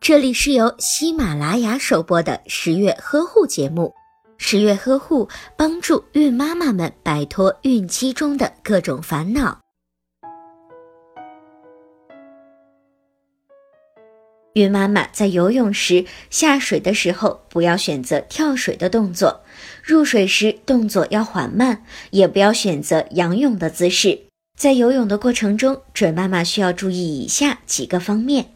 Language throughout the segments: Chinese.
这里是由喜马拉雅首播的十月呵护节目。十月呵护帮助孕妈妈们摆脱孕期中的各种烦恼。孕妈妈在游泳时下水的时候，不要选择跳水的动作；入水时动作要缓慢，也不要选择仰泳的姿势。在游泳的过程中，准妈妈需要注意以下几个方面：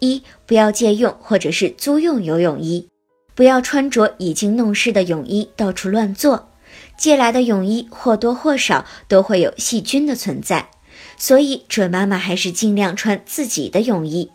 一、不要借用或者是租用游泳衣，不要穿着已经弄湿的泳衣到处乱坐。借来的泳衣或多或少都会有细菌的存在，所以准妈妈还是尽量穿自己的泳衣。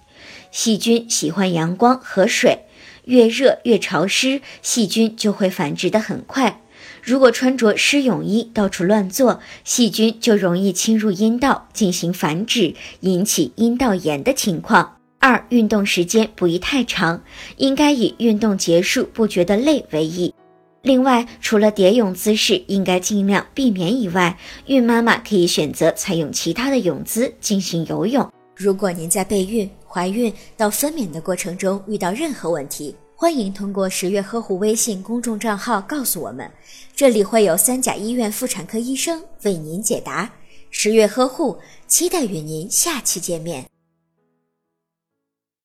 细菌喜欢阳光和水，越热越潮湿，细菌就会繁殖的很快。如果穿着湿泳衣到处乱坐，细菌就容易侵入阴道进行繁殖，引起阴道炎的情况。二、运动时间不宜太长，应该以运动结束不觉得累为宜。另外，除了蝶泳姿势应该尽量避免以外，孕妈妈可以选择采用其他的泳姿进行游泳。如果您在备孕、怀孕到分娩的过程中遇到任何问题，欢迎通过十月呵护微信公众账号告诉我们，这里会有三甲医院妇产科医生为您解答。十月呵护，期待与您下期见面。